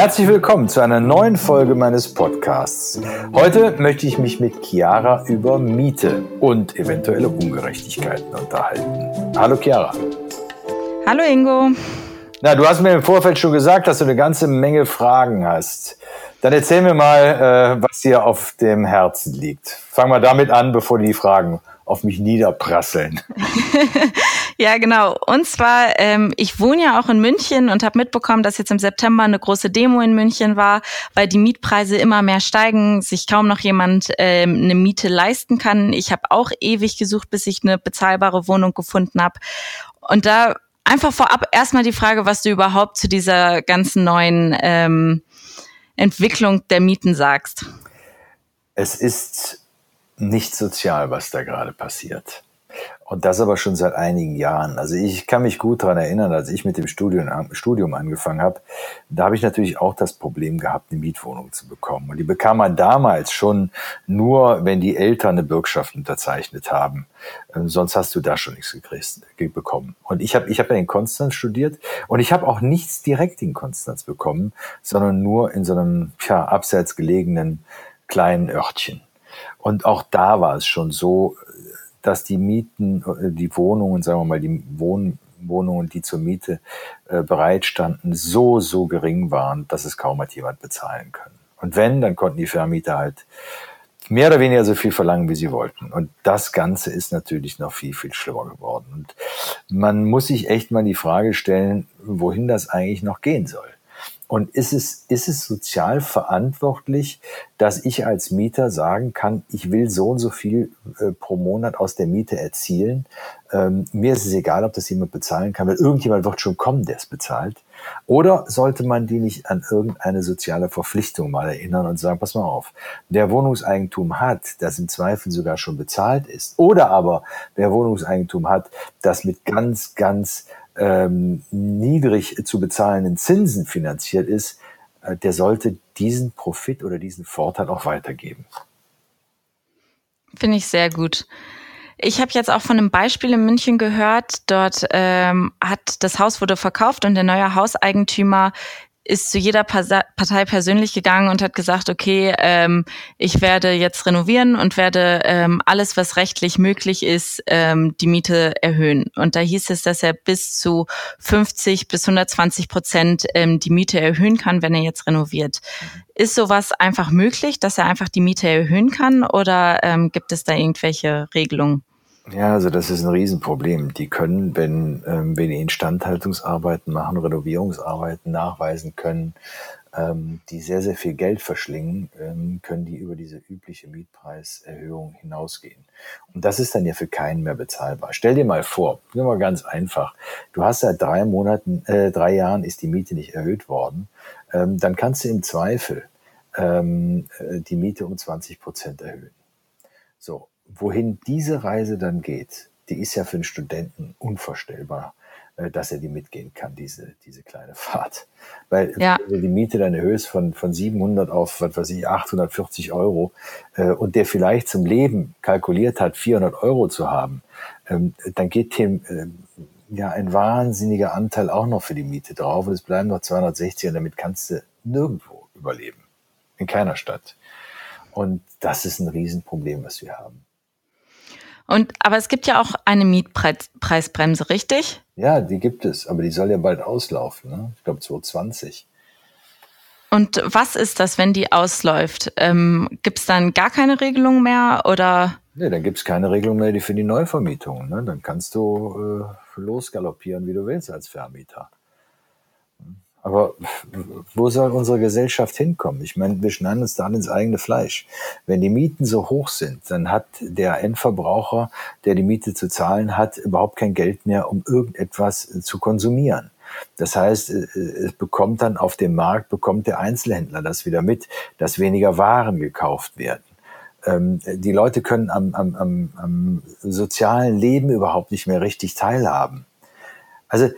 Herzlich willkommen zu einer neuen Folge meines Podcasts. Heute möchte ich mich mit Chiara über Miete und eventuelle Ungerechtigkeiten unterhalten. Hallo Chiara. Hallo Ingo. Na, du hast mir im Vorfeld schon gesagt, dass du eine ganze Menge Fragen hast. Dann erzähl mir mal, äh, was dir auf dem Herzen liegt. Fang mal damit an, bevor die Fragen auf mich niederprasseln. ja, genau. Und zwar, ähm, ich wohne ja auch in München und habe mitbekommen, dass jetzt im September eine große Demo in München war, weil die Mietpreise immer mehr steigen, sich kaum noch jemand ähm, eine Miete leisten kann. Ich habe auch ewig gesucht, bis ich eine bezahlbare Wohnung gefunden habe. Und da einfach vorab erstmal die Frage, was du überhaupt zu dieser ganzen neuen ähm, Entwicklung der Mieten sagst. Es ist nicht sozial, was da gerade passiert. Und das aber schon seit einigen Jahren. Also ich kann mich gut daran erinnern, als ich mit dem Studium, angefangen habe, da habe ich natürlich auch das Problem gehabt, eine Mietwohnung zu bekommen. Und die bekam man damals schon nur, wenn die Eltern eine Bürgschaft unterzeichnet haben. Ähm, sonst hast du da schon nichts gekriegt, bekommen. Und ich habe ich hab ja in Konstanz studiert und ich habe auch nichts direkt in Konstanz bekommen, sondern nur in so einem ja, abseits gelegenen kleinen Örtchen. Und auch da war es schon so, dass die Mieten, äh, die Wohnungen, sagen wir mal, die Wohn Wohnungen, die zur Miete äh, bereitstanden, so, so gering waren, dass es kaum hat jemand bezahlen können. Und wenn, dann konnten die Vermieter halt mehr oder weniger so viel verlangen, wie sie wollten. Und das Ganze ist natürlich noch viel, viel schlimmer geworden. Und man muss sich echt mal die Frage stellen, wohin das eigentlich noch gehen soll. Und ist es, ist es sozial verantwortlich, dass ich als Mieter sagen kann, ich will so und so viel äh, pro Monat aus der Miete erzielen? Ähm, mir ist es egal, ob das jemand bezahlen kann, weil irgendjemand wird schon kommen, der es bezahlt. Oder sollte man die nicht an irgendeine soziale Verpflichtung mal erinnern und sagen, pass mal auf, wer Wohnungseigentum hat, das im Zweifel sogar schon bezahlt ist, oder aber wer Wohnungseigentum hat, das mit ganz, ganz ähm, niedrig zu bezahlenden Zinsen finanziert ist, äh, der sollte diesen Profit oder diesen Vorteil auch weitergeben. Finde ich sehr gut. Ich habe jetzt auch von einem Beispiel in München gehört. Dort ähm, hat das Haus wurde verkauft und der neue Hauseigentümer ist zu jeder Partei persönlich gegangen und hat gesagt, okay, ähm, ich werde jetzt renovieren und werde ähm, alles, was rechtlich möglich ist, ähm, die Miete erhöhen. Und da hieß es, dass er bis zu 50 bis 120 Prozent ähm, die Miete erhöhen kann, wenn er jetzt renoviert. Ist sowas einfach möglich, dass er einfach die Miete erhöhen kann oder ähm, gibt es da irgendwelche Regelungen? Ja, also das ist ein Riesenproblem. Die können, wenn, ähm, wenn die Instandhaltungsarbeiten machen, Renovierungsarbeiten nachweisen können, ähm, die sehr, sehr viel Geld verschlingen, ähm, können die über diese übliche Mietpreiserhöhung hinausgehen. Und das ist dann ja für keinen mehr bezahlbar. Stell dir mal vor, nur mal ganz einfach. Du hast seit drei Monaten, äh, drei Jahren ist die Miete nicht erhöht worden. Ähm, dann kannst du im Zweifel ähm, äh, die Miete um 20 Prozent erhöhen. So wohin diese Reise dann geht, die ist ja für einen Studenten unvorstellbar, äh, dass er die mitgehen kann, diese, diese kleine Fahrt. Weil ja. die Miete dann erhöhst von, von 700 auf, was weiß ich, 840 Euro äh, und der vielleicht zum Leben kalkuliert hat, 400 Euro zu haben, ähm, dann geht dem äh, ja ein wahnsinniger Anteil auch noch für die Miete drauf und es bleiben noch 260 und damit kannst du nirgendwo überleben. In keiner Stadt. Und das ist ein Riesenproblem, was wir haben. Und, aber es gibt ja auch eine Mietpreisbremse, richtig? Ja, die gibt es, aber die soll ja bald auslaufen, ne? ich glaube 2020. Und was ist das, wenn die ausläuft? Ähm, gibt es dann gar keine Regelung mehr oder? Nee, dann gibt es keine Regelung mehr für die Neuvermietung. Ne? Dann kannst du äh, losgaloppieren, wie du willst als Vermieter. Aber wo soll unsere Gesellschaft hinkommen? Ich meine, wir schneiden uns da ins eigene Fleisch. Wenn die Mieten so hoch sind, dann hat der Endverbraucher, der die Miete zu zahlen hat, überhaupt kein Geld mehr, um irgendetwas zu konsumieren. Das heißt, es bekommt dann auf dem Markt, bekommt der Einzelhändler das wieder mit, dass weniger Waren gekauft werden. Ähm, die Leute können am, am, am, am sozialen Leben überhaupt nicht mehr richtig teilhaben. Also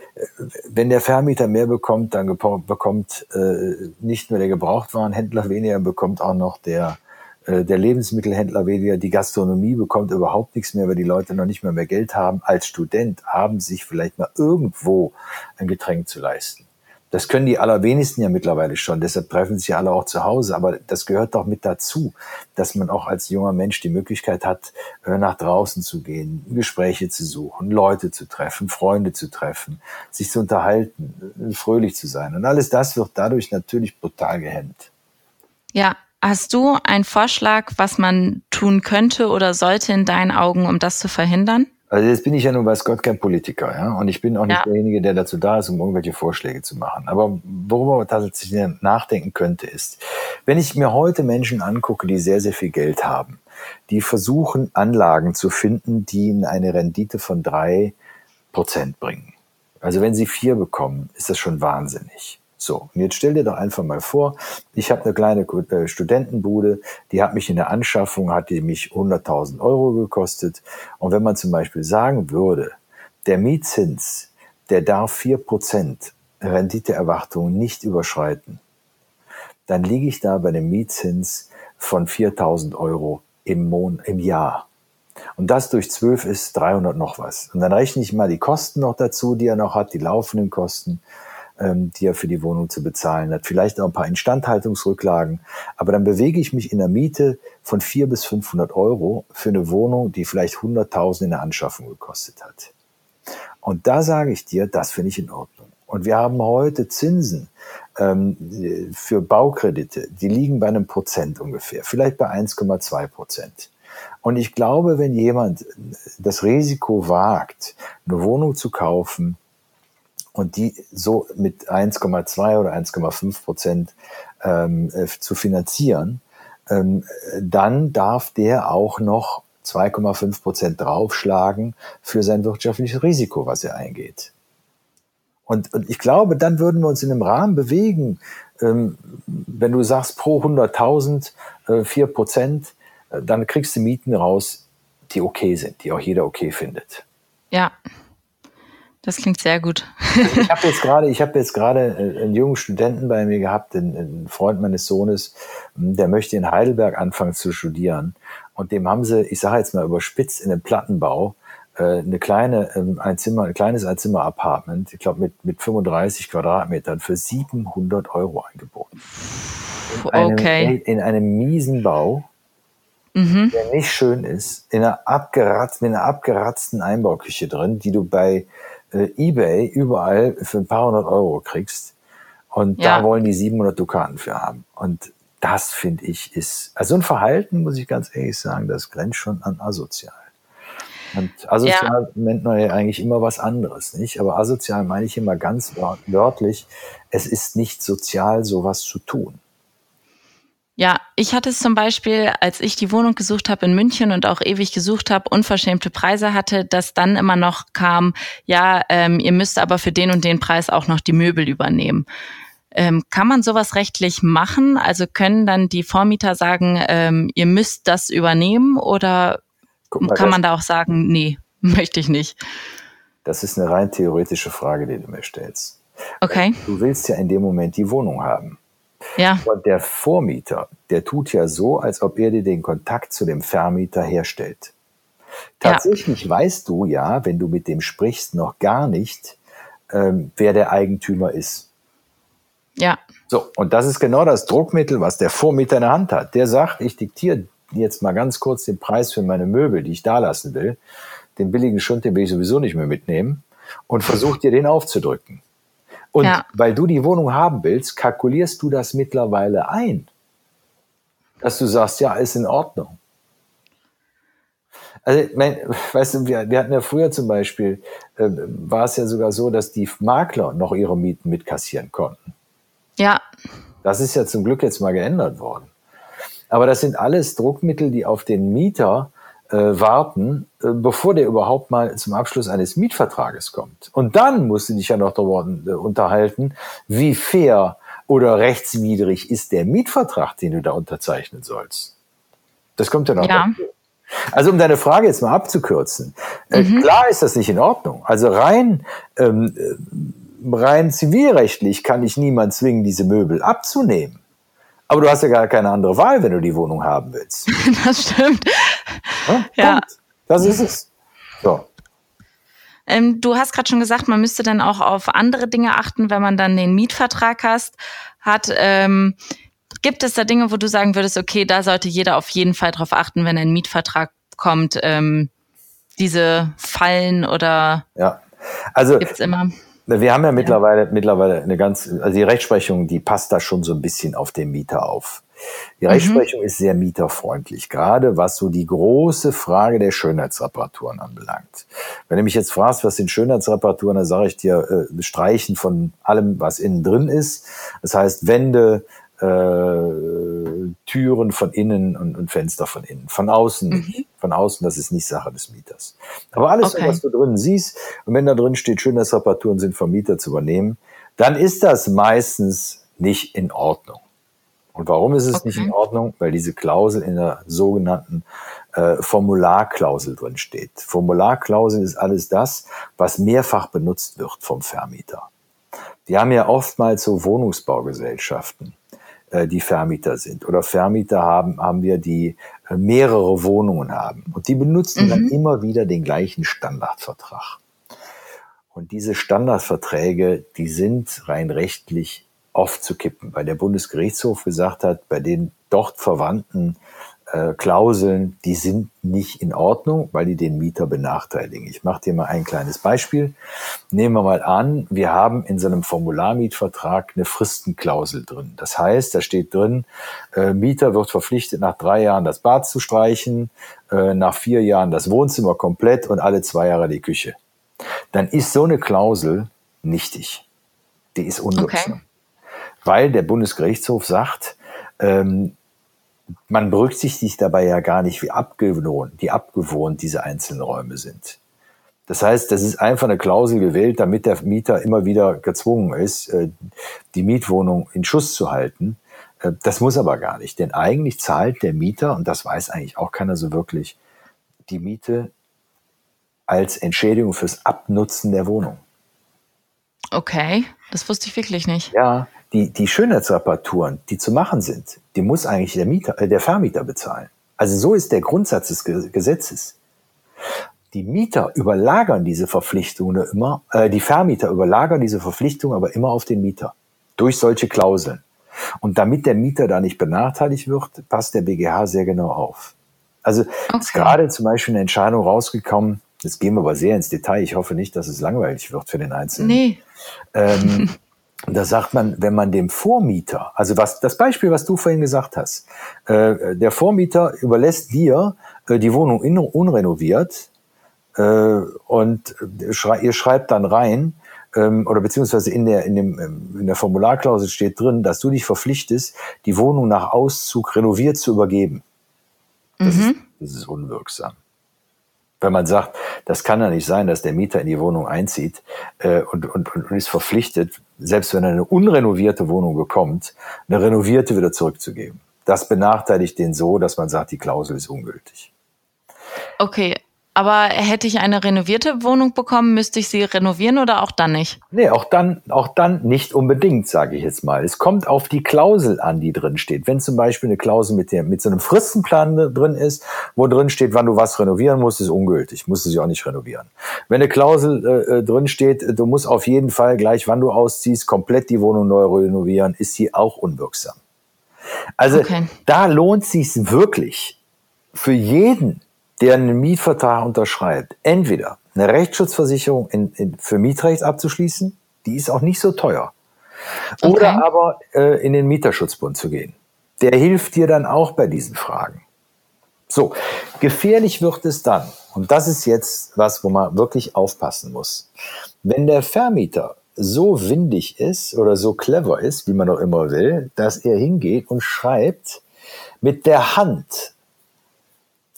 wenn der Vermieter mehr bekommt, dann bekommt äh, nicht nur der Gebrauchtwarenhändler weniger, bekommt auch noch der, äh, der Lebensmittelhändler weniger. Die Gastronomie bekommt überhaupt nichts mehr, weil die Leute noch nicht mehr mehr Geld haben. Als Student haben sich vielleicht mal irgendwo ein Getränk zu leisten. Das können die allerwenigsten ja mittlerweile schon. Deshalb treffen sich ja alle auch zu Hause. Aber das gehört doch mit dazu, dass man auch als junger Mensch die Möglichkeit hat, äh, nach draußen zu gehen, Gespräche zu suchen, Leute zu treffen, Freunde zu treffen, sich zu unterhalten, äh, fröhlich zu sein. Und alles das wird dadurch natürlich brutal gehemmt. Ja, hast du einen Vorschlag, was man tun könnte oder sollte in deinen Augen, um das zu verhindern? Also jetzt bin ich ja nun weiß Gott kein Politiker, ja, und ich bin auch nicht ja. derjenige, der dazu da ist, um irgendwelche Vorschläge zu machen. Aber worüber man tatsächlich nachdenken könnte, ist, wenn ich mir heute Menschen angucke, die sehr, sehr viel Geld haben, die versuchen, Anlagen zu finden, die ihnen eine Rendite von drei Prozent bringen. Also wenn sie vier bekommen, ist das schon wahnsinnig. So, und jetzt stell dir doch einfach mal vor, ich habe eine kleine äh, Studentenbude, die hat mich in der Anschaffung, hat die mich 100.000 Euro gekostet. Und wenn man zum Beispiel sagen würde, der Mietzins, der darf vier Prozent Renditeerwartung nicht überschreiten, dann liege ich da bei einem Mietzins von 4.000 Euro im, Mon im Jahr. Und das durch 12 ist 300 noch was. Und dann rechne ich mal die Kosten noch dazu, die er noch hat, die laufenden Kosten ähm, die er für die Wohnung zu bezahlen hat. Vielleicht auch ein paar Instandhaltungsrücklagen. Aber dann bewege ich mich in der Miete von 400 bis 500 Euro für eine Wohnung, die vielleicht 100.000 in der Anschaffung gekostet hat. Und da sage ich dir, das finde ich in Ordnung. Und wir haben heute Zinsen ähm, für Baukredite, die liegen bei einem Prozent ungefähr, vielleicht bei 1,2 Prozent. Und ich glaube, wenn jemand das Risiko wagt, eine Wohnung zu kaufen, und die so mit 1,2 oder 1,5 Prozent ähm, äh, zu finanzieren, ähm, dann darf der auch noch 2,5 Prozent draufschlagen für sein wirtschaftliches Risiko, was er eingeht. Und, und ich glaube, dann würden wir uns in einem Rahmen bewegen, ähm, wenn du sagst pro 100.000 äh, 4 Prozent, äh, dann kriegst du Mieten raus, die okay sind, die auch jeder okay findet. Ja, das klingt sehr gut. ich habe jetzt gerade, ich habe jetzt gerade einen jungen Studenten bei mir gehabt, einen, Freund meines Sohnes, der möchte in Heidelberg anfangen zu studieren. Und dem haben sie, ich sage jetzt mal überspitzt, in einem Plattenbau äh, eine kleine ähm, ein Zimmer, ein kleines Einzimmer-Apartment, ich glaube mit mit 35 Quadratmetern für 700 Euro angeboten. In einem, okay. In einem miesen Bau, mhm. der nicht schön ist, in einer abgeratzten, mit einer abgeratzten Einbauküche drin, die du bei äh, eBay überall für ein paar hundert Euro kriegst. Und ja. da wollen die 700 Dukaten für haben. Und das finde ich ist, also ein Verhalten, muss ich ganz ehrlich sagen, das grenzt schon an asozial. Und asozial ja. nennt man ja eigentlich immer was anderes, nicht? Aber asozial meine ich immer ganz wörtlich, es ist nicht sozial, sowas zu tun. Ja, ich hatte es zum Beispiel, als ich die Wohnung gesucht habe in München und auch ewig gesucht habe, unverschämte Preise hatte, dass dann immer noch kam, ja, ähm, ihr müsst aber für den und den Preis auch noch die Möbel übernehmen. Ähm, kann man sowas rechtlich machen? Also können dann die Vormieter sagen, ähm, ihr müsst das übernehmen oder mal, kann man da auch sagen, nee, möchte ich nicht? Das ist eine rein theoretische Frage, die du mir stellst. Okay. Du willst ja in dem Moment die Wohnung haben. Ja. Und der Vormieter, der tut ja so, als ob er dir den Kontakt zu dem Vermieter herstellt. Tatsächlich ja. weißt du ja, wenn du mit dem sprichst, noch gar nicht, ähm, wer der Eigentümer ist. Ja. So, und das ist genau das Druckmittel, was der Vormieter in der Hand hat. Der sagt, ich diktiere jetzt mal ganz kurz den Preis für meine Möbel, die ich da lassen will. Den billigen Schund, den will ich sowieso nicht mehr mitnehmen und versucht dir den aufzudrücken. Und ja. weil du die Wohnung haben willst, kalkulierst du das mittlerweile ein. Dass du sagst, ja, ist in Ordnung. Also, mein, weißt du, wir, wir hatten ja früher zum Beispiel, äh, war es ja sogar so, dass die Makler noch ihre Mieten mitkassieren konnten. Ja. Das ist ja zum Glück jetzt mal geändert worden. Aber das sind alles Druckmittel, die auf den Mieter warten, äh, bevor der überhaupt mal zum Abschluss eines Mietvertrages kommt. Und dann musst du dich ja noch darüber äh, unterhalten, wie fair oder rechtswidrig ist der Mietvertrag, den du da unterzeichnen sollst. Das kommt ja noch ja. dazu. Also um deine Frage jetzt mal abzukürzen, äh, mhm. klar ist das nicht in Ordnung. Also rein ähm, äh, rein zivilrechtlich kann ich niemand zwingen, diese Möbel abzunehmen. Aber du hast ja gar keine andere Wahl, wenn du die Wohnung haben willst. Das stimmt. Ja, ja. Das ist es. So. Ähm, du hast gerade schon gesagt, man müsste dann auch auf andere Dinge achten, wenn man dann den Mietvertrag hast, hat. Ähm, gibt es da Dinge, wo du sagen würdest, okay, da sollte jeder auf jeden Fall drauf achten, wenn ein Mietvertrag kommt, ähm, diese Fallen oder ja. also, gibt's immer? Wir haben ja, ja mittlerweile, mittlerweile eine ganz, also die Rechtsprechung, die passt da schon so ein bisschen auf den Mieter auf. Die Rechtsprechung mhm. ist sehr mieterfreundlich, gerade was so die große Frage der Schönheitsreparaturen anbelangt. Wenn du mich jetzt fragst, was sind Schönheitsreparaturen, dann sage ich dir, äh, Streichen von allem, was innen drin ist. Das heißt Wände, äh, Türen von innen und, und, Fenster von innen. Von außen mhm. Von außen, das ist nicht Sache des Mieters. Aber alles, okay. was du drin siehst, und wenn da drin steht, Schönheitsreparaturen sind vom Mieter zu übernehmen, dann ist das meistens nicht in Ordnung. Und warum ist es okay. nicht in Ordnung? Weil diese Klausel in der sogenannten äh, Formularklausel drin steht. Formularklausel ist alles das, was mehrfach benutzt wird vom Vermieter. Die haben ja oftmals so Wohnungsbaugesellschaften. Äh, die Vermieter sind. Oder Vermieter haben, haben wir, die äh, mehrere Wohnungen haben. Und die benutzen mhm. dann immer wieder den gleichen Standardvertrag. Und diese Standardverträge, die sind rein rechtlich oft zu kippen, weil der Bundesgerichtshof gesagt hat, bei den dort verwandten äh, Klauseln, die sind nicht in Ordnung, weil die den Mieter benachteiligen. Ich mache dir mal ein kleines Beispiel. Nehmen wir mal an, wir haben in so einem Formularmietvertrag eine Fristenklausel drin. Das heißt, da steht drin, äh, Mieter wird verpflichtet, nach drei Jahren das Bad zu streichen, äh, nach vier Jahren das Wohnzimmer komplett und alle zwei Jahre die Küche. Dann ist so eine Klausel nichtig. Die ist unwirksam. Okay. Weil der Bundesgerichtshof sagt, ähm, man berücksichtigt dabei ja gar nicht, wie abgewohnt, die abgewohnt diese einzelnen Räume sind. Das heißt, das ist einfach eine Klausel gewählt, damit der Mieter immer wieder gezwungen ist, äh, die Mietwohnung in Schuss zu halten. Äh, das muss aber gar nicht, denn eigentlich zahlt der Mieter, und das weiß eigentlich auch keiner so wirklich, die Miete als Entschädigung fürs Abnutzen der Wohnung. Okay, das wusste ich wirklich nicht. Ja, die, die Schönheitsreparaturen, die zu machen sind, die muss eigentlich der, Mieter, äh, der Vermieter bezahlen. Also so ist der Grundsatz des Gesetzes. Die Mieter überlagern diese Verpflichtungen immer, äh, die Vermieter überlagern diese Verpflichtungen aber immer auf den Mieter durch solche Klauseln. Und damit der Mieter da nicht benachteiligt wird, passt der BGH sehr genau auf. Also okay. ist gerade zum Beispiel eine Entscheidung rausgekommen, jetzt gehen wir aber sehr ins Detail, ich hoffe nicht, dass es langweilig wird für den Einzelnen. Nee. Ähm, da sagt man, wenn man dem Vormieter, also was das Beispiel, was du vorhin gesagt hast, äh, der Vormieter überlässt dir äh, die Wohnung in, unrenoviert äh, und schrei, ihr schreibt dann rein, ähm, oder beziehungsweise in der, in, dem, ähm, in der Formularklausel steht drin, dass du dich verpflichtest, die Wohnung nach Auszug renoviert zu übergeben. Das, mhm. ist, das ist unwirksam. Wenn man sagt, das kann ja nicht sein, dass der Mieter in die Wohnung einzieht äh, und, und, und ist verpflichtet, selbst wenn er eine unrenovierte Wohnung bekommt, eine renovierte wieder zurückzugeben. Das benachteiligt den so, dass man sagt, die Klausel ist ungültig. Okay, aber hätte ich eine renovierte Wohnung bekommen, müsste ich sie renovieren oder auch dann nicht? Nee, auch dann, auch dann nicht unbedingt, sage ich jetzt mal. Es kommt auf die Klausel an, die drin steht. Wenn zum Beispiel eine Klausel mit, dem, mit so einem Fristenplan drin ist, wo drin steht, wann du was renovieren musst, ist ungültig. Musst du sie auch nicht renovieren. Wenn eine Klausel äh, äh drin steht, du musst auf jeden Fall gleich, wann du ausziehst, komplett die Wohnung neu renovieren, ist sie auch unwirksam. Also okay. da lohnt sich wirklich für jeden, der einen Mietvertrag unterschreibt, entweder eine Rechtsschutzversicherung in, in, für Mietrecht abzuschließen, die ist auch nicht so teuer, okay. oder aber äh, in den Mieterschutzbund zu gehen. Der hilft dir dann auch bei diesen Fragen. So, gefährlich wird es dann, und das ist jetzt was, wo man wirklich aufpassen muss. Wenn der Vermieter so windig ist oder so clever ist, wie man auch immer will, dass er hingeht und schreibt mit der Hand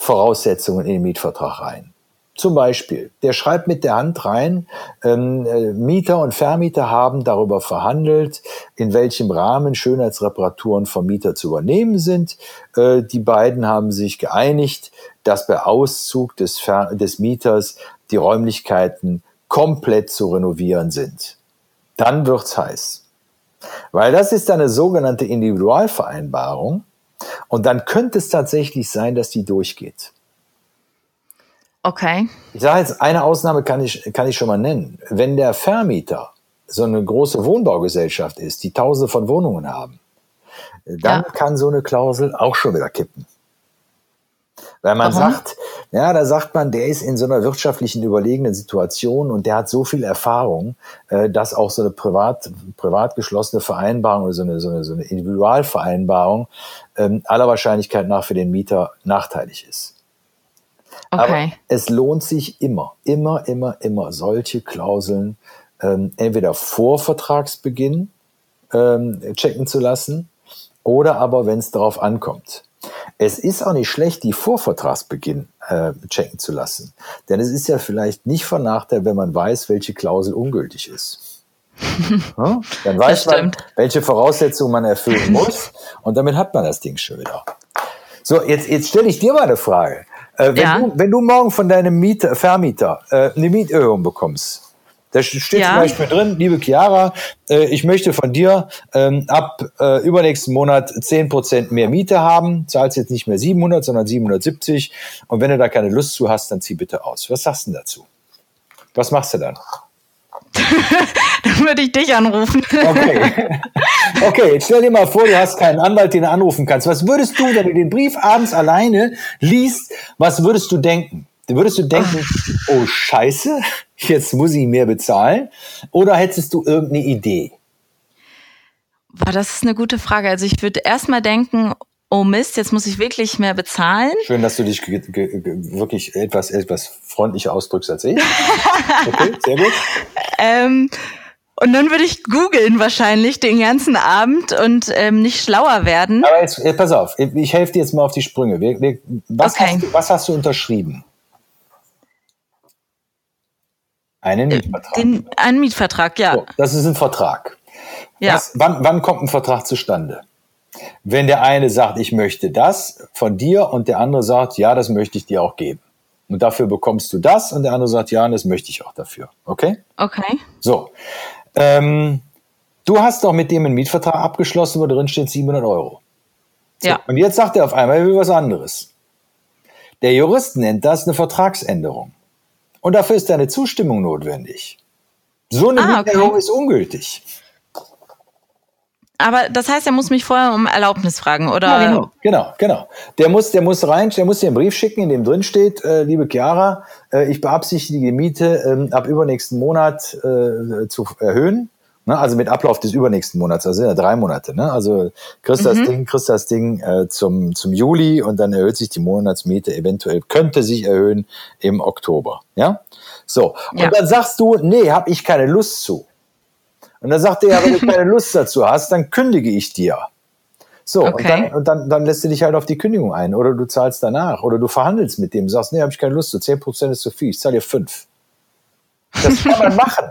Voraussetzungen in den Mietvertrag rein. Zum Beispiel, der schreibt mit der Hand rein, ähm, äh, Mieter und Vermieter haben darüber verhandelt, in welchem Rahmen Schönheitsreparaturen vom Mieter zu übernehmen sind. Äh, die beiden haben sich geeinigt, dass bei Auszug des, Ver des Mieters die Räumlichkeiten komplett zu renovieren sind. Dann wird's heiß. Weil das ist eine sogenannte Individualvereinbarung. Und dann könnte es tatsächlich sein, dass die durchgeht. Okay. Ich sage jetzt, eine Ausnahme kann ich, kann ich schon mal nennen. Wenn der Vermieter so eine große Wohnbaugesellschaft ist, die tausende von Wohnungen haben, dann ja. kann so eine Klausel auch schon wieder kippen. Weil man Warum? sagt, ja, da sagt man, der ist in so einer wirtschaftlichen überlegenen Situation und der hat so viel Erfahrung, äh, dass auch so eine privat, privat geschlossene Vereinbarung oder so eine, so eine, so eine Individualvereinbarung ähm, aller Wahrscheinlichkeit nach für den Mieter nachteilig ist. Okay. Aber es lohnt sich immer, immer, immer, immer solche Klauseln ähm, entweder vor Vertragsbeginn ähm, checken zu lassen oder aber, wenn es darauf ankommt. Es ist auch nicht schlecht, die vor Vertragsbeginn äh, checken zu lassen. Denn es ist ja vielleicht nicht von Nachteil, wenn man weiß, welche Klausel ungültig ist. ja? Dann weiß man, welche Voraussetzungen man erfüllen muss und damit hat man das Ding schon wieder. So, jetzt, jetzt stelle ich dir mal eine Frage. Äh, wenn, ja. du, wenn du morgen von deinem Mieter, Vermieter äh, eine Mieterhöhung bekommst, da steht ja. zum Beispiel drin, liebe Chiara, äh, ich möchte von dir ähm, ab äh, übernächsten Monat 10% mehr Miete haben, zahlst jetzt nicht mehr 700, sondern 770 und wenn du da keine Lust zu hast, dann zieh bitte aus. Was sagst du dazu? Was machst du dann? dann würde ich dich anrufen. Okay. Okay, jetzt stell dir mal vor, du hast keinen Anwalt, den du anrufen kannst. Was würdest du, wenn du den Brief abends alleine liest, was würdest du denken? Würdest du denken, oh Scheiße, jetzt muss ich mehr bezahlen? Oder hättest du irgendeine Idee? Boah, das ist eine gute Frage. Also ich würde erstmal denken, oh Mist, jetzt muss ich wirklich mehr bezahlen. Schön, dass du dich wirklich etwas, etwas freundlicher ausdrückst als ich. Okay, sehr gut. ähm, und dann würde ich googeln wahrscheinlich den ganzen Abend und ähm, nicht schlauer werden. Aber jetzt, pass auf, ich helfe dir jetzt mal auf die Sprünge. Was, okay. hast, du, was hast du unterschrieben? Einen äh, Mietvertrag. Den, einen Mietvertrag, ja. So, das ist ein Vertrag. Ja. Was, wann, wann kommt ein Vertrag zustande? Wenn der eine sagt, ich möchte das von dir und der andere sagt, ja, das möchte ich dir auch geben. Und dafür bekommst du das und der andere sagt, ja, das möchte ich auch dafür. Okay? Okay. So. Ähm, du hast doch mit dem einen Mietvertrag abgeschlossen, wo drin steht 700 Euro. So, ja. Und jetzt sagt er auf einmal, er will was anderes. Der Jurist nennt das eine Vertragsänderung. Und dafür ist deine Zustimmung notwendig. So eine ah, okay. ist ungültig. Aber das heißt, er muss mich vorher um Erlaubnis fragen, oder? Ja, genau, genau, genau. Der muss, der muss rein, der muss dir einen Brief schicken, in dem drin steht, äh, liebe Chiara, äh, ich beabsichtige die Miete äh, ab übernächsten Monat äh, zu erhöhen. Ne? Also mit Ablauf des übernächsten Monats, also ja drei Monate. Ne? Also kriegst mhm. das Ding, kriegst das Ding äh, zum, zum Juli und dann erhöht sich die Monatsmiete eventuell, könnte sich erhöhen im Oktober. Ja? So. Und ja. dann sagst du, nee, habe ich keine Lust zu. Und dann sagt er, ja, wenn du keine Lust dazu hast, dann kündige ich dir. So, okay. und, dann, und dann, dann lässt du dich halt auf die Kündigung ein oder du zahlst danach oder du verhandelst mit dem, sagst, nee, habe ich keine Lust zu, 10% ist zu viel, ich zahle dir 5. Das kann man machen.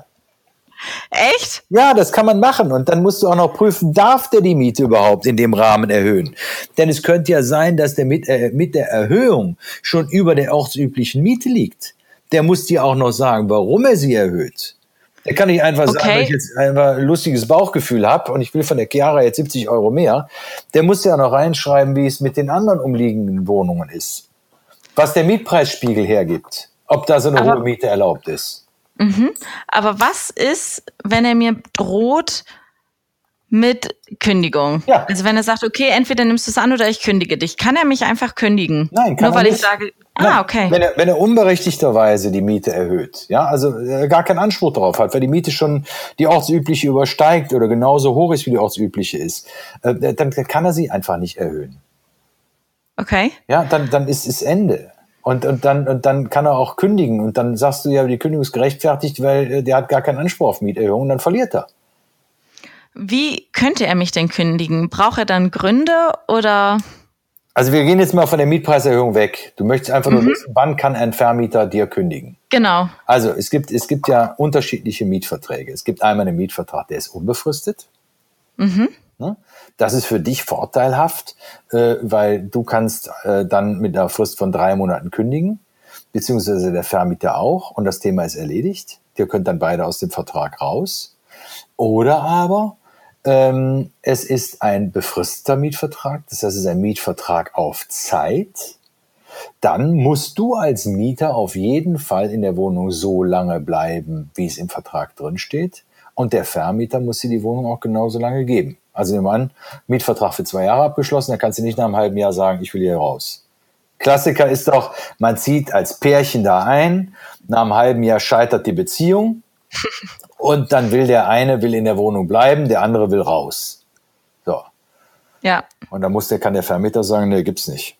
Echt? Ja, das kann man machen. Und dann musst du auch noch prüfen, darf der die Miete überhaupt in dem Rahmen erhöhen? Denn es könnte ja sein, dass der mit, äh, mit der Erhöhung schon über der ortsüblichen Miete liegt. Der muss dir auch noch sagen, warum er sie erhöht. Der kann nicht einfach okay. sagen, weil ich jetzt einfach ein lustiges Bauchgefühl habe und ich will von der Chiara jetzt 70 Euro mehr. Der muss ja noch reinschreiben, wie es mit den anderen umliegenden Wohnungen ist. Was der Mietpreisspiegel hergibt. Ob da so eine Aber hohe Miete erlaubt ist. Mhm. Aber was ist, wenn er mir droht mit Kündigung? Ja. Also wenn er sagt, okay, entweder nimmst du es an oder ich kündige dich. Kann er mich einfach kündigen? Nein, kann Nur weil nicht. ich sage, ah, okay. Wenn er, wenn er unberechtigterweise die Miete erhöht, ja, also äh, gar keinen Anspruch darauf hat, weil die Miete schon die ortsübliche übersteigt oder genauso hoch ist, wie die ortsübliche ist, äh, dann kann er sie einfach nicht erhöhen. Okay. Ja, dann, dann ist es Ende. Und, und, dann, und dann kann er auch kündigen. Und dann sagst du ja, die Kündigung ist gerechtfertigt, weil äh, der hat gar keinen Anspruch auf Mieterhöhung und dann verliert er. Wie könnte er mich denn kündigen? Braucht er dann Gründe oder? Also wir gehen jetzt mal von der Mietpreiserhöhung weg. Du möchtest einfach mhm. nur wissen, wann kann ein Vermieter dir kündigen? Genau. Also es gibt, es gibt ja unterschiedliche Mietverträge. Es gibt einmal einen Mietvertrag, der ist unbefristet. Mhm. Ne? Das ist für dich vorteilhaft, äh, weil du kannst äh, dann mit einer Frist von drei Monaten kündigen, beziehungsweise der Vermieter auch und das Thema ist erledigt. Ihr könnt dann beide aus dem Vertrag raus. Oder aber ähm, es ist ein befristeter Mietvertrag, das heißt es ist ein Mietvertrag auf Zeit. dann musst du als Mieter auf jeden Fall in der Wohnung so lange bleiben, wie es im Vertrag drin steht. Und der Vermieter muss dir die Wohnung auch genauso lange geben. Also nehmen wir an, Mietvertrag für zwei Jahre abgeschlossen, dann kannst du nicht nach einem halben Jahr sagen, ich will hier raus. Klassiker ist doch, man zieht als Pärchen da ein, nach einem halben Jahr scheitert die Beziehung und dann will der eine will in der Wohnung bleiben, der andere will raus. So. Ja. Und dann muss der, kann der Vermieter sagen, nee, gibt's nicht.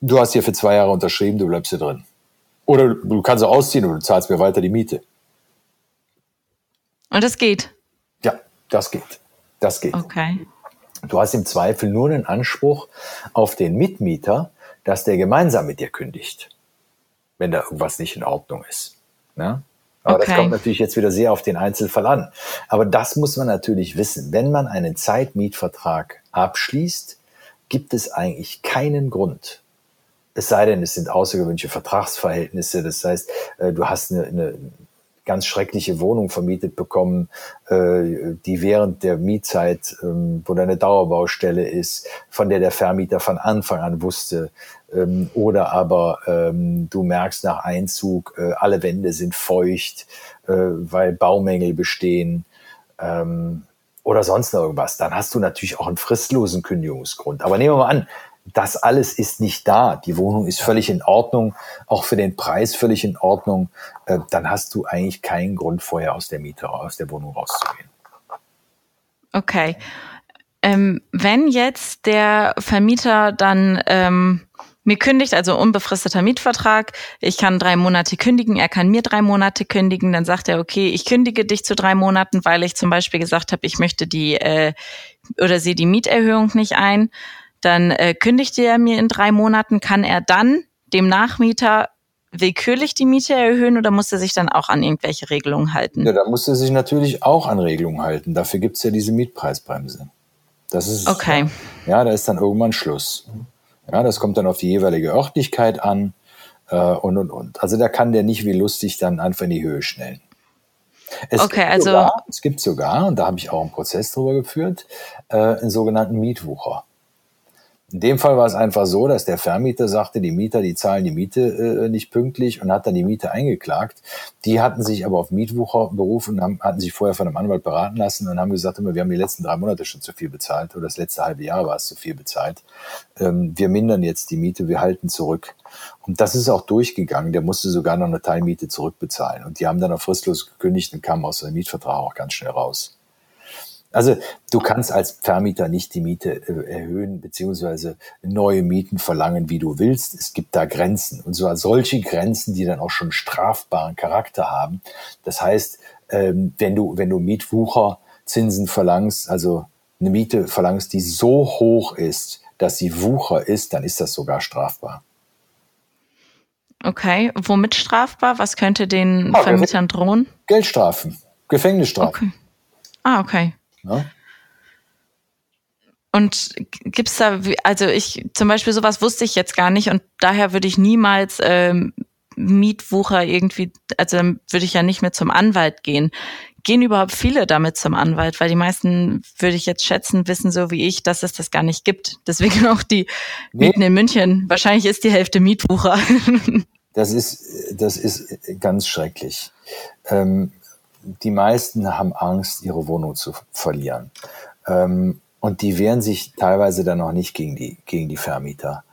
Du hast hier für zwei Jahre unterschrieben, du bleibst hier drin. Oder du kannst auch ausziehen und du zahlst mir weiter die Miete. Und das geht? Ja, das geht. Das geht. Okay. Du hast im Zweifel nur einen Anspruch auf den Mitmieter, dass der gemeinsam mit dir kündigt, wenn da irgendwas nicht in Ordnung ist. Ja? Aber okay. das kommt natürlich jetzt wieder sehr auf den Einzelfall an. Aber das muss man natürlich wissen. Wenn man einen Zeitmietvertrag abschließt, gibt es eigentlich keinen Grund, es sei denn, es sind außergewöhnliche Vertragsverhältnisse. Das heißt, äh, du hast eine, eine ganz schreckliche Wohnung vermietet bekommen, äh, die während der Mietzeit, ähm, wo deine Dauerbaustelle ist, von der der Vermieter von Anfang an wusste, ähm, oder aber ähm, du merkst nach Einzug, äh, alle Wände sind feucht, äh, weil Baumängel bestehen ähm, oder sonst noch irgendwas, dann hast du natürlich auch einen fristlosen Kündigungsgrund. Aber nehmen wir mal an, das alles ist nicht da. Die Wohnung ist völlig in Ordnung, auch für den Preis völlig in Ordnung. Äh, dann hast du eigentlich keinen Grund, vorher aus der Miete, aus der Wohnung rauszugehen. Okay. Ähm, wenn jetzt der Vermieter dann ähm, mir kündigt, also unbefristeter Mietvertrag, ich kann drei Monate kündigen, er kann mir drei Monate kündigen, dann sagt er, okay, ich kündige dich zu drei Monaten, weil ich zum Beispiel gesagt habe, ich möchte die äh, oder sehe die Mieterhöhung nicht ein dann äh, kündigt er mir in drei Monaten, kann er dann dem Nachmieter willkürlich die Miete erhöhen oder muss er sich dann auch an irgendwelche Regelungen halten? Ja, da muss er sich natürlich auch an Regelungen halten. Dafür gibt es ja diese Mietpreisbremse. Das ist okay. Ja, da ist dann irgendwann Schluss. Ja, das kommt dann auf die jeweilige Örtlichkeit an äh, und und und. Also da kann der nicht wie lustig dann einfach in die Höhe schnellen. Es okay, also sogar, es gibt sogar, und da habe ich auch einen Prozess drüber geführt, äh, einen sogenannten Mietwucher. In dem Fall war es einfach so, dass der Vermieter sagte, die Mieter, die zahlen die Miete äh, nicht pünktlich und hat dann die Miete eingeklagt. Die hatten sich aber auf Mietwucher berufen und haben, hatten sich vorher von einem Anwalt beraten lassen und haben gesagt, immer, wir haben die letzten drei Monate schon zu viel bezahlt oder das letzte halbe Jahr war es zu viel bezahlt. Ähm, wir mindern jetzt die Miete, wir halten zurück. Und das ist auch durchgegangen. Der musste sogar noch eine Teilmiete zurückbezahlen. Und die haben dann auch fristlos gekündigt und kamen aus dem Mietvertrag auch ganz schnell raus. Also du kannst als Vermieter nicht die Miete äh, erhöhen beziehungsweise neue Mieten verlangen, wie du willst. Es gibt da Grenzen und zwar solche Grenzen, die dann auch schon strafbaren Charakter haben. Das heißt, ähm, wenn du wenn du Mietwucherzinsen verlangst, also eine Miete verlangst, die so hoch ist, dass sie Wucher ist, dann ist das sogar strafbar. Okay, womit strafbar? Was könnte den ah, Vermietern drohen? Geldstrafen, Gefängnisstrafen. Okay. Ah, okay. Ja? Und gibt's da, also ich zum Beispiel sowas wusste ich jetzt gar nicht und daher würde ich niemals ähm, Mietwucher irgendwie, also dann würde ich ja nicht mehr zum Anwalt gehen. Gehen überhaupt viele damit zum Anwalt? Weil die meisten, würde ich jetzt schätzen, wissen so wie ich, dass es das gar nicht gibt. Deswegen auch die nee. Mieten in München. Wahrscheinlich ist die Hälfte Mietwucher. Das ist, das ist ganz schrecklich. Ähm, die meisten haben Angst, ihre Wohnung zu verlieren. Ähm, und die wehren sich teilweise dann noch nicht gegen die, gegen die Vermieter.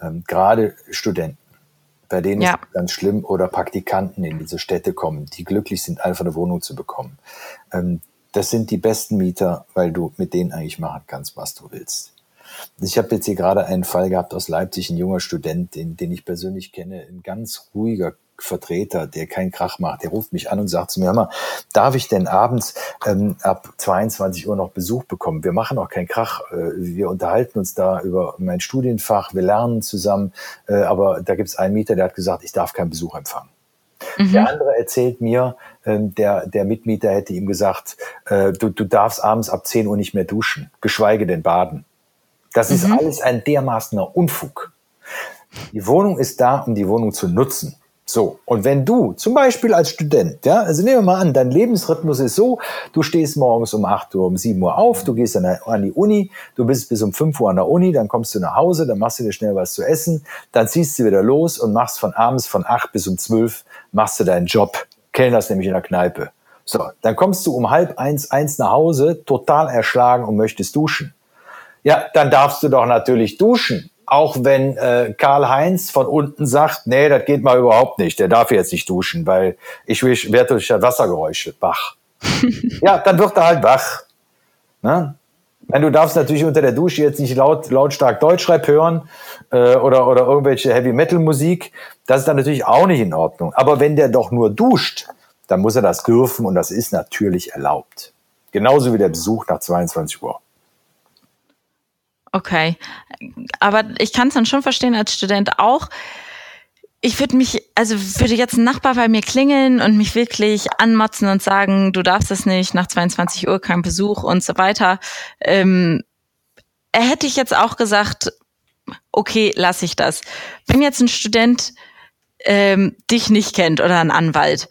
Ähm, gerade Studenten, bei denen ja. ist es ganz schlimm, oder Praktikanten in diese Städte kommen, die glücklich sind, einfach eine Wohnung zu bekommen. Ähm, das sind die besten Mieter, weil du mit denen eigentlich machen kannst, was du willst. Ich habe jetzt hier gerade einen Fall gehabt aus Leipzig, ein junger Student, den, den ich persönlich kenne, ein ganz ruhiger, Vertreter, der keinen Krach macht, der ruft mich an und sagt zu mir, hör mal, darf ich denn abends ähm, ab 22 Uhr noch Besuch bekommen? Wir machen auch keinen Krach. Äh, wir unterhalten uns da über mein Studienfach, wir lernen zusammen, äh, aber da gibt es einen Mieter, der hat gesagt, ich darf keinen Besuch empfangen. Mhm. Der andere erzählt mir, äh, der, der Mitmieter hätte ihm gesagt, äh, du, du darfst abends ab 10 Uhr nicht mehr duschen, geschweige denn baden. Das mhm. ist alles ein dermaßener Unfug. Die Wohnung ist da, um die Wohnung zu nutzen. So, und wenn du zum Beispiel als Student, ja, also nehmen wir mal an, dein Lebensrhythmus ist so, du stehst morgens um 8 Uhr, um 7 Uhr auf, du gehst an, die Uni, du bist bis um 5 Uhr an der Uni, dann kommst du nach Hause, dann machst du dir schnell was zu essen, dann ziehst du wieder los und machst von abends von 8 bis um 12, machst du deinen Job, kellnerst nämlich in der Kneipe. So, dann kommst du um halb eins, eins nach Hause, total erschlagen und möchtest duschen. Ja, dann darfst du doch natürlich duschen auch wenn äh, Karl-Heinz von unten sagt, nee, das geht mal überhaupt nicht, der darf jetzt nicht duschen, weil ich werde durch das Wassergeräusche wach. ja, dann wird er halt wach. Ne? Wenn du darfst natürlich unter der Dusche jetzt nicht laut, lautstark Deutschrap hören äh, oder, oder irgendwelche Heavy-Metal-Musik, das ist dann natürlich auch nicht in Ordnung. Aber wenn der doch nur duscht, dann muss er das dürfen und das ist natürlich erlaubt. Genauso wie der Besuch nach 22 Uhr. Okay. Aber ich kann es dann schon verstehen als Student auch. Ich würde mich, also würde jetzt ein Nachbar bei mir klingeln und mich wirklich anmotzen und sagen, du darfst es nicht, nach 22 Uhr kein Besuch und so weiter. Ähm, hätte ich jetzt auch gesagt, okay, lass ich das. Wenn jetzt ein Student ähm, dich nicht kennt oder ein Anwalt,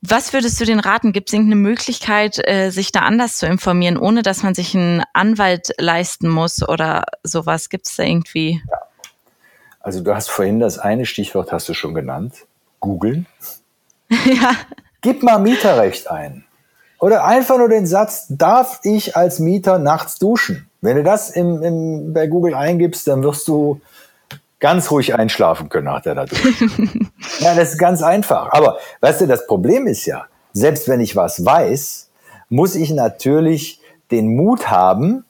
was würdest du den raten? Gibt es irgendeine Möglichkeit, äh, sich da anders zu informieren, ohne dass man sich einen Anwalt leisten muss oder sowas? Gibt es da irgendwie? Ja. Also du hast vorhin das eine Stichwort hast du schon genannt. Googeln. ja. Gib mal Mieterrecht ein. Oder einfach nur den Satz, darf ich als Mieter nachts duschen? Wenn du das im, im, bei Google eingibst, dann wirst du ganz ruhig einschlafen können nach der Natur. ja, das ist ganz einfach. Aber weißt du, das Problem ist ja, selbst wenn ich was weiß, muss ich natürlich den Mut haben,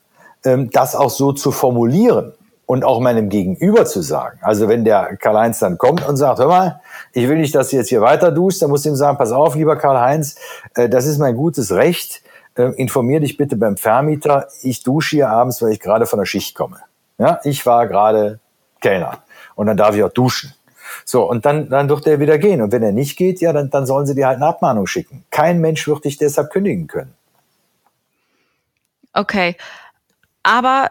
ähm, das auch so zu formulieren und auch meinem Gegenüber zu sagen. Also wenn der Karl-Heinz dann kommt und sagt, hör mal, ich will nicht, dass du jetzt hier weiter duschst, dann muss ich ihm sagen, pass auf, lieber Karl-Heinz, äh, das ist mein gutes Recht, äh, informier dich bitte beim Vermieter, ich dusche hier abends, weil ich gerade von der Schicht komme. Ja, ich war gerade Kellner. Und dann darf ich auch duschen. So, und dann, dann wird der wieder gehen. Und wenn er nicht geht, ja, dann, dann sollen sie dir halt eine Abmahnung schicken. Kein Mensch wird dich deshalb kündigen können. Okay. Aber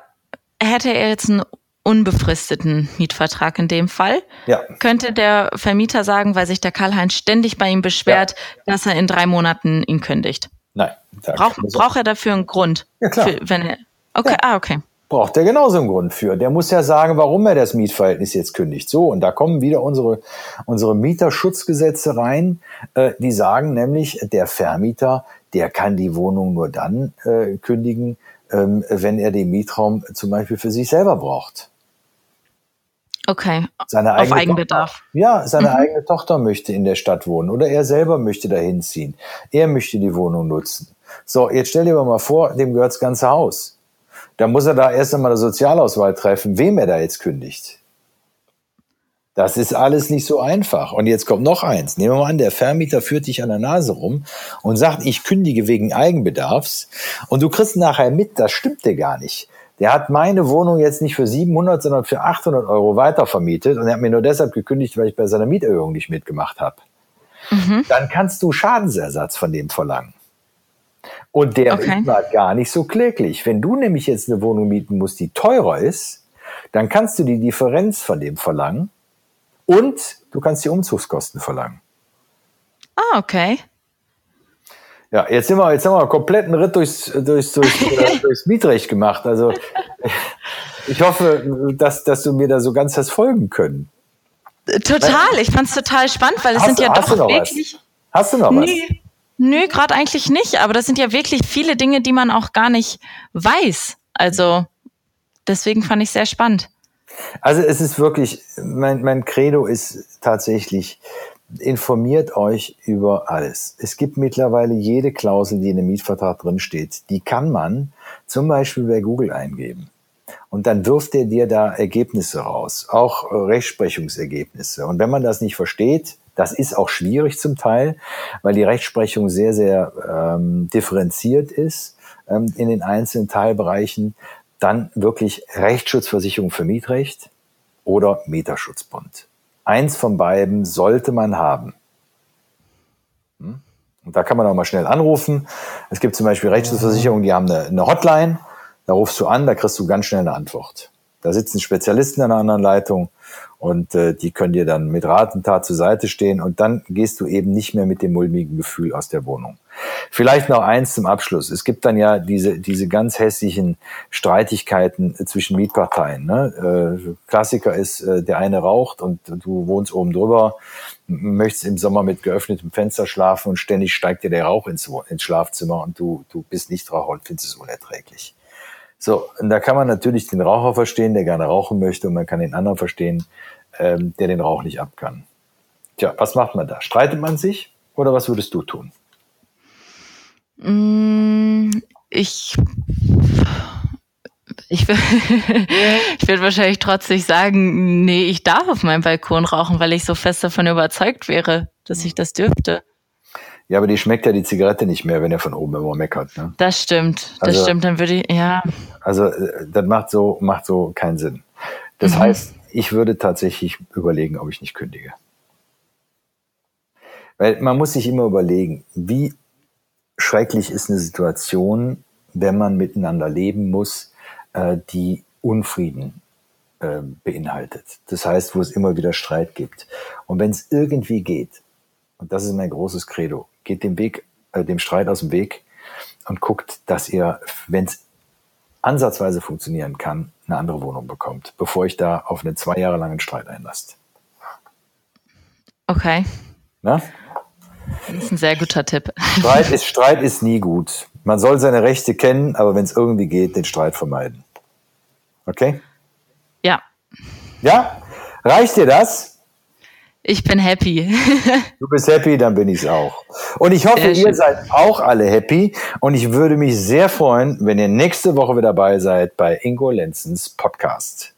hätte er jetzt einen unbefristeten Mietvertrag in dem Fall, ja. könnte der Vermieter sagen, weil sich der Karl-Heinz ständig bei ihm beschwert, ja. dass er in drei Monaten ihn kündigt? Nein. Braucht brauch er dafür einen Grund? Ja, klar. Für, wenn er, okay, ah, okay braucht er genauso einen Grund für. Der muss ja sagen, warum er das Mietverhältnis jetzt kündigt. So, und da kommen wieder unsere, unsere Mieterschutzgesetze rein, äh, die sagen nämlich, der Vermieter, der kann die Wohnung nur dann äh, kündigen, ähm, wenn er den Mietraum zum Beispiel für sich selber braucht. Okay. Seine Auf Eigenbedarf. Tochter, ja, seine mhm. eigene Tochter möchte in der Stadt wohnen oder er selber möchte dahin ziehen. Er möchte die Wohnung nutzen. So, jetzt stell dir mal vor, dem gehört das ganze Haus da muss er da erst einmal eine Sozialauswahl treffen, wem er da jetzt kündigt. Das ist alles nicht so einfach. Und jetzt kommt noch eins. Nehmen wir mal an, der Vermieter führt dich an der Nase rum und sagt, ich kündige wegen Eigenbedarfs. Und du kriegst nachher mit, das stimmte gar nicht. Der hat meine Wohnung jetzt nicht für 700, sondern für 800 Euro weitervermietet und er hat mir nur deshalb gekündigt, weil ich bei seiner Mieterhöhung nicht mitgemacht habe. Mhm. Dann kannst du Schadensersatz von dem verlangen. Und der okay. ist mal gar nicht so kläglich. Wenn du nämlich jetzt eine Wohnung mieten musst, die teurer ist, dann kannst du die Differenz von dem verlangen und du kannst die Umzugskosten verlangen. Ah, okay. Ja, jetzt sind wir, jetzt haben wir einen kompletten Ritt durchs, durchs, durchs, äh, durchs Mietrecht gemacht. Also ich hoffe, dass, dass du mir da so ganz hast folgen können. Total, ich fand es total spannend, weil es sind ja doch wirklich. Was? Hast du noch nee. Nö, gerade eigentlich nicht, aber das sind ja wirklich viele Dinge, die man auch gar nicht weiß. Also deswegen fand ich sehr spannend. Also es ist wirklich, mein, mein Credo ist tatsächlich, informiert euch über alles. Es gibt mittlerweile jede Klausel, die in einem Mietvertrag drin steht, die kann man zum Beispiel bei Google eingeben. Und dann wirft er dir da Ergebnisse raus, auch Rechtsprechungsergebnisse. Und wenn man das nicht versteht, das ist auch schwierig zum Teil, weil die Rechtsprechung sehr, sehr ähm, differenziert ist ähm, in den einzelnen Teilbereichen. Dann wirklich Rechtsschutzversicherung für Mietrecht oder Mieterschutzbund. Eins von beiden sollte man haben. Hm? Und da kann man auch mal schnell anrufen. Es gibt zum Beispiel Rechtsschutzversicherungen, die haben eine, eine Hotline. Da rufst du an, da kriegst du ganz schnell eine Antwort. Da sitzen Spezialisten an einer anderen Leitung und äh, die können dir dann mit Rat und Tat zur Seite stehen und dann gehst du eben nicht mehr mit dem mulmigen Gefühl aus der Wohnung. Vielleicht noch eins zum Abschluss. Es gibt dann ja diese, diese ganz hässlichen Streitigkeiten zwischen Mietparteien. Ne? Äh, Klassiker ist, äh, der eine raucht und du wohnst oben drüber, möchtest im Sommer mit geöffnetem Fenster schlafen und ständig steigt dir der Rauch ins, ins Schlafzimmer und du, du bist nicht Raucher und findest es unerträglich. So, und da kann man natürlich den Raucher verstehen, der gerne rauchen möchte, und man kann den anderen verstehen, ähm, der den Rauch nicht ab kann. Tja, was macht man da? Streitet man sich oder was würdest du tun? Mm, ich ich, ich würde wahrscheinlich trotzdem sagen, nee, ich darf auf meinem Balkon rauchen, weil ich so fest davon überzeugt wäre, dass ich das dürfte. Ja, aber die schmeckt ja die Zigarette nicht mehr, wenn er von oben immer meckert. Ne? Das stimmt, das also, stimmt. Dann würde ich, ja. Also äh, das macht so, macht so keinen Sinn. Das mhm. heißt, ich würde tatsächlich überlegen, ob ich nicht kündige. Weil man muss sich immer überlegen, wie schrecklich ist eine Situation, wenn man miteinander leben muss, äh, die Unfrieden äh, beinhaltet. Das heißt, wo es immer wieder Streit gibt. Und wenn es irgendwie geht, und das ist mein großes Credo, geht dem Weg, äh, dem Streit aus dem Weg und guckt, dass ihr, wenn es ansatzweise funktionieren kann, eine andere Wohnung bekommt, bevor ich da auf einen zwei Jahre langen Streit einlasst. Okay. Na? Das ist ein sehr guter Tipp. Streit ist, Streit ist nie gut. Man soll seine Rechte kennen, aber wenn es irgendwie geht, den Streit vermeiden. Okay? Ja. Ja? Reicht dir das? Ich bin happy. du bist happy, dann bin ich es auch. Und ich hoffe, ihr seid auch alle happy. Und ich würde mich sehr freuen, wenn ihr nächste Woche wieder dabei seid bei Ingo Lenzens Podcast.